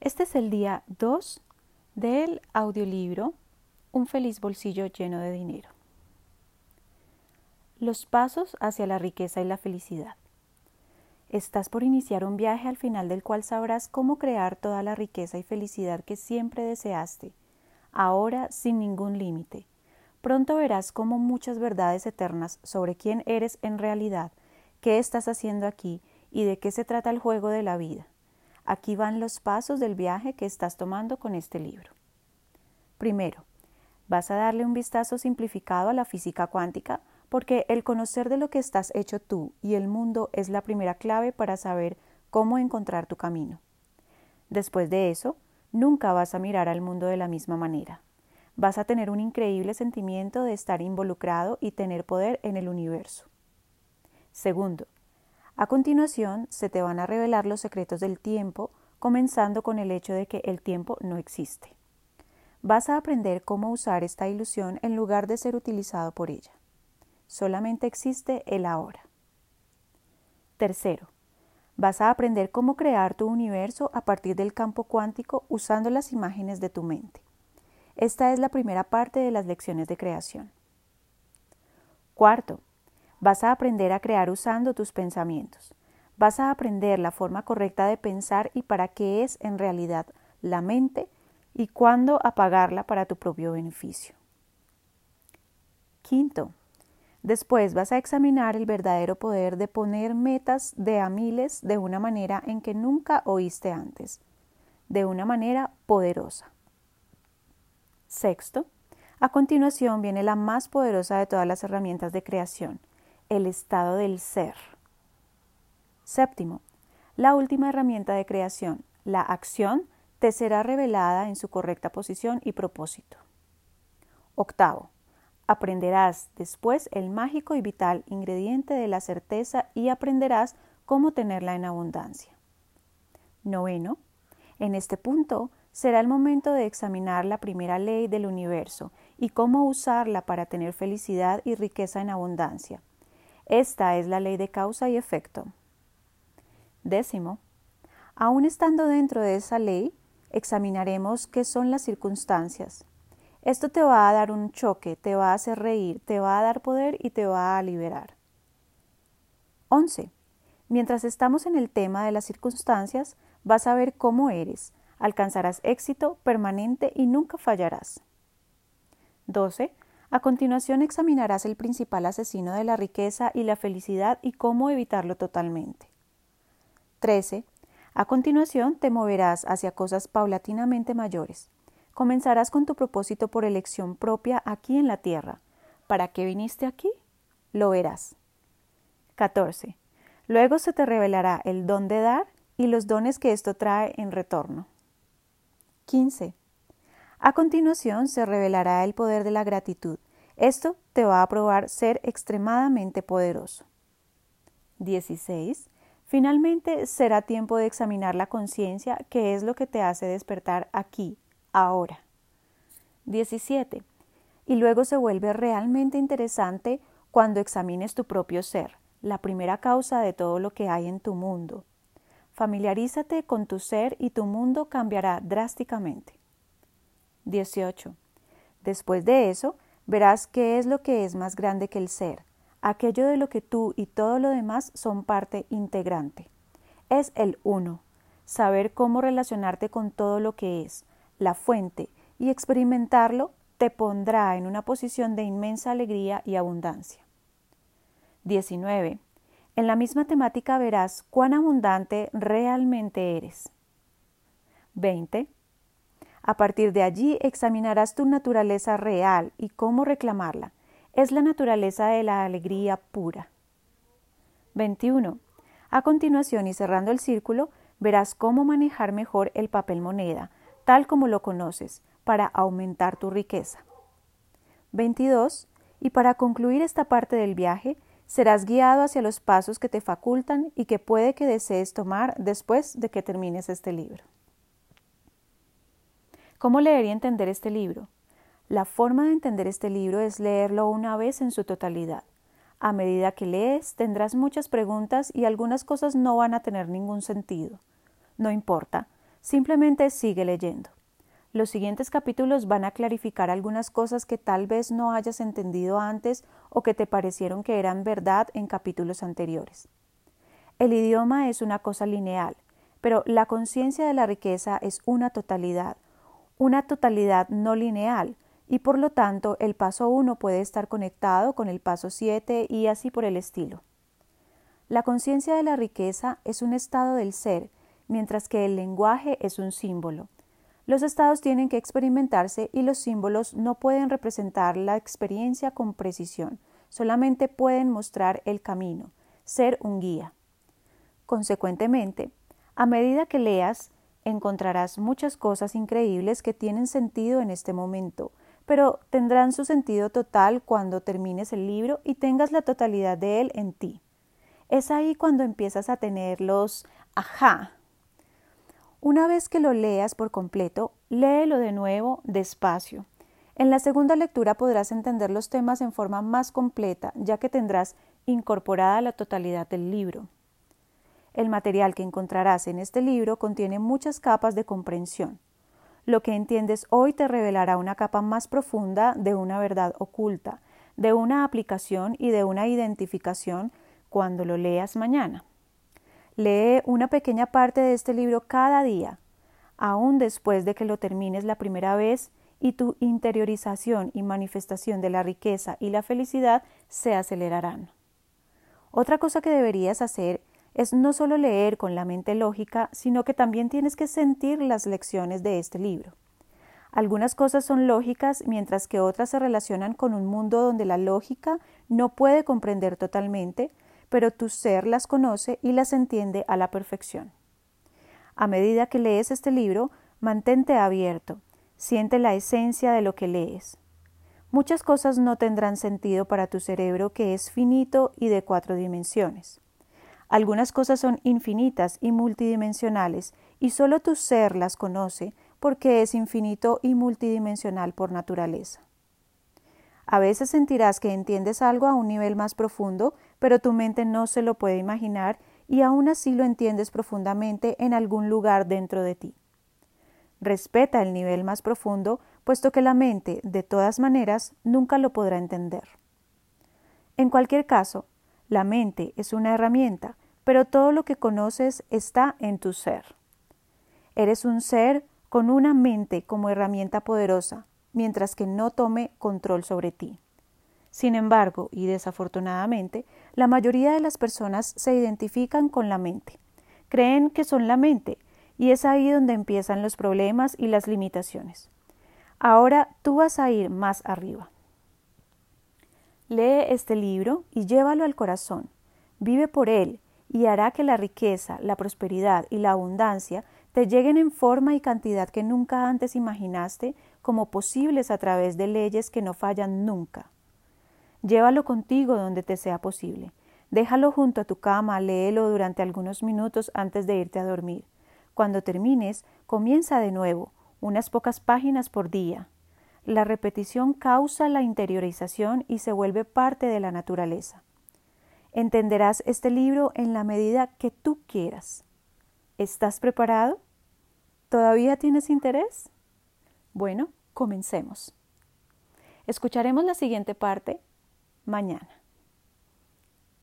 Este es el día 2 del audiolibro Un feliz bolsillo lleno de dinero. Los pasos hacia la riqueza y la felicidad. Estás por iniciar un viaje al final del cual sabrás cómo crear toda la riqueza y felicidad que siempre deseaste, ahora sin ningún límite. Pronto verás cómo muchas verdades eternas sobre quién eres en realidad, qué estás haciendo aquí y de qué se trata el juego de la vida. Aquí van los pasos del viaje que estás tomando con este libro. Primero, vas a darle un vistazo simplificado a la física cuántica porque el conocer de lo que estás hecho tú y el mundo es la primera clave para saber cómo encontrar tu camino. Después de eso, nunca vas a mirar al mundo de la misma manera. Vas a tener un increíble sentimiento de estar involucrado y tener poder en el universo. Segundo, a continuación, se te van a revelar los secretos del tiempo, comenzando con el hecho de que el tiempo no existe. Vas a aprender cómo usar esta ilusión en lugar de ser utilizado por ella. Solamente existe el ahora. Tercero, vas a aprender cómo crear tu universo a partir del campo cuántico usando las imágenes de tu mente. Esta es la primera parte de las lecciones de creación. Cuarto, Vas a aprender a crear usando tus pensamientos. Vas a aprender la forma correcta de pensar y para qué es en realidad la mente y cuándo apagarla para tu propio beneficio. Quinto, después vas a examinar el verdadero poder de poner metas de a miles de una manera en que nunca oíste antes, de una manera poderosa. Sexto, a continuación viene la más poderosa de todas las herramientas de creación, el estado del ser. Séptimo, la última herramienta de creación, la acción, te será revelada en su correcta posición y propósito. Octavo, aprenderás después el mágico y vital ingrediente de la certeza y aprenderás cómo tenerla en abundancia. Noveno, en este punto será el momento de examinar la primera ley del universo y cómo usarla para tener felicidad y riqueza en abundancia. Esta es la ley de causa y efecto. Décimo, aún estando dentro de esa ley, examinaremos qué son las circunstancias. Esto te va a dar un choque, te va a hacer reír, te va a dar poder y te va a liberar. 11. Mientras estamos en el tema de las circunstancias, vas a ver cómo eres, alcanzarás éxito permanente y nunca fallarás. 12. A continuación examinarás el principal asesino de la riqueza y la felicidad y cómo evitarlo totalmente. 13. A continuación te moverás hacia cosas paulatinamente mayores. Comenzarás con tu propósito por elección propia aquí en la tierra. ¿Para qué viniste aquí? Lo verás. 14. Luego se te revelará el don de dar y los dones que esto trae en retorno. 15. A continuación se revelará el poder de la gratitud. Esto te va a probar ser extremadamente poderoso. 16. Finalmente será tiempo de examinar la conciencia, que es lo que te hace despertar aquí, ahora. 17. Y luego se vuelve realmente interesante cuando examines tu propio ser, la primera causa de todo lo que hay en tu mundo. Familiarízate con tu ser y tu mundo cambiará drásticamente. 18. Después de eso, verás qué es lo que es más grande que el ser, aquello de lo que tú y todo lo demás son parte integrante. Es el uno, saber cómo relacionarte con todo lo que es, la fuente, y experimentarlo te pondrá en una posición de inmensa alegría y abundancia. 19. En la misma temática verás cuán abundante realmente eres. 20. A partir de allí examinarás tu naturaleza real y cómo reclamarla. Es la naturaleza de la alegría pura. 21. A continuación y cerrando el círculo, verás cómo manejar mejor el papel moneda, tal como lo conoces, para aumentar tu riqueza. 22. Y para concluir esta parte del viaje, serás guiado hacia los pasos que te facultan y que puede que desees tomar después de que termines este libro. ¿Cómo leer y entender este libro? La forma de entender este libro es leerlo una vez en su totalidad. A medida que lees, tendrás muchas preguntas y algunas cosas no van a tener ningún sentido. No importa, Simplemente sigue leyendo. Los siguientes capítulos van a clarificar algunas cosas que tal vez no hayas entendido antes o que te parecieron que eran verdad en capítulos anteriores. El idioma es una cosa lineal, pero la conciencia de la riqueza es una totalidad, una totalidad no lineal, y por lo tanto el paso 1 puede estar conectado con el paso 7 y así por el estilo. La conciencia de la riqueza es un estado del ser, mientras que el lenguaje es un símbolo. Los estados tienen que experimentarse y los símbolos no pueden representar la experiencia con precisión, solamente pueden mostrar el camino, ser un guía. Consecuentemente, a medida que leas, encontrarás muchas cosas increíbles que tienen sentido en este momento, pero tendrán su sentido total cuando termines el libro y tengas la totalidad de él en ti. Es ahí cuando empiezas a tener los ajá. Una vez que lo leas por completo, léelo de nuevo despacio. En la segunda lectura podrás entender los temas en forma más completa, ya que tendrás incorporada la totalidad del libro. El material que encontrarás en este libro contiene muchas capas de comprensión. Lo que entiendes hoy te revelará una capa más profunda de una verdad oculta, de una aplicación y de una identificación cuando lo leas mañana. Lee una pequeña parte de este libro cada día, aún después de que lo termines la primera vez y tu interiorización y manifestación de la riqueza y la felicidad se acelerarán. Otra cosa que deberías hacer es no solo leer con la mente lógica, sino que también tienes que sentir las lecciones de este libro. Algunas cosas son lógicas, mientras que otras se relacionan con un mundo donde la lógica no puede comprender totalmente, pero tu ser las conoce y las entiende a la perfección. A medida que lees este libro, mantente abierto, siente la esencia de lo que lees. Muchas cosas no tendrán sentido para tu cerebro que es finito y de cuatro dimensiones. Algunas cosas son infinitas y multidimensionales, y solo tu ser las conoce porque es infinito y multidimensional por naturaleza. A veces sentirás que entiendes algo a un nivel más profundo, pero tu mente no se lo puede imaginar y aún así lo entiendes profundamente en algún lugar dentro de ti. Respeta el nivel más profundo, puesto que la mente, de todas maneras, nunca lo podrá entender. En cualquier caso, la mente es una herramienta, pero todo lo que conoces está en tu ser. Eres un ser con una mente como herramienta poderosa, mientras que no tome control sobre ti. Sin embargo, y desafortunadamente, la mayoría de las personas se identifican con la mente. Creen que son la mente, y es ahí donde empiezan los problemas y las limitaciones. Ahora tú vas a ir más arriba. Lee este libro y llévalo al corazón. Vive por él y hará que la riqueza, la prosperidad y la abundancia te lleguen en forma y cantidad que nunca antes imaginaste como posibles a través de leyes que no fallan nunca. Llévalo contigo donde te sea posible. Déjalo junto a tu cama, léelo durante algunos minutos antes de irte a dormir. Cuando termines, comienza de nuevo, unas pocas páginas por día. La repetición causa la interiorización y se vuelve parte de la naturaleza. Entenderás este libro en la medida que tú quieras. ¿Estás preparado? ¿Todavía tienes interés? Bueno, comencemos. Escucharemos la siguiente parte mañana.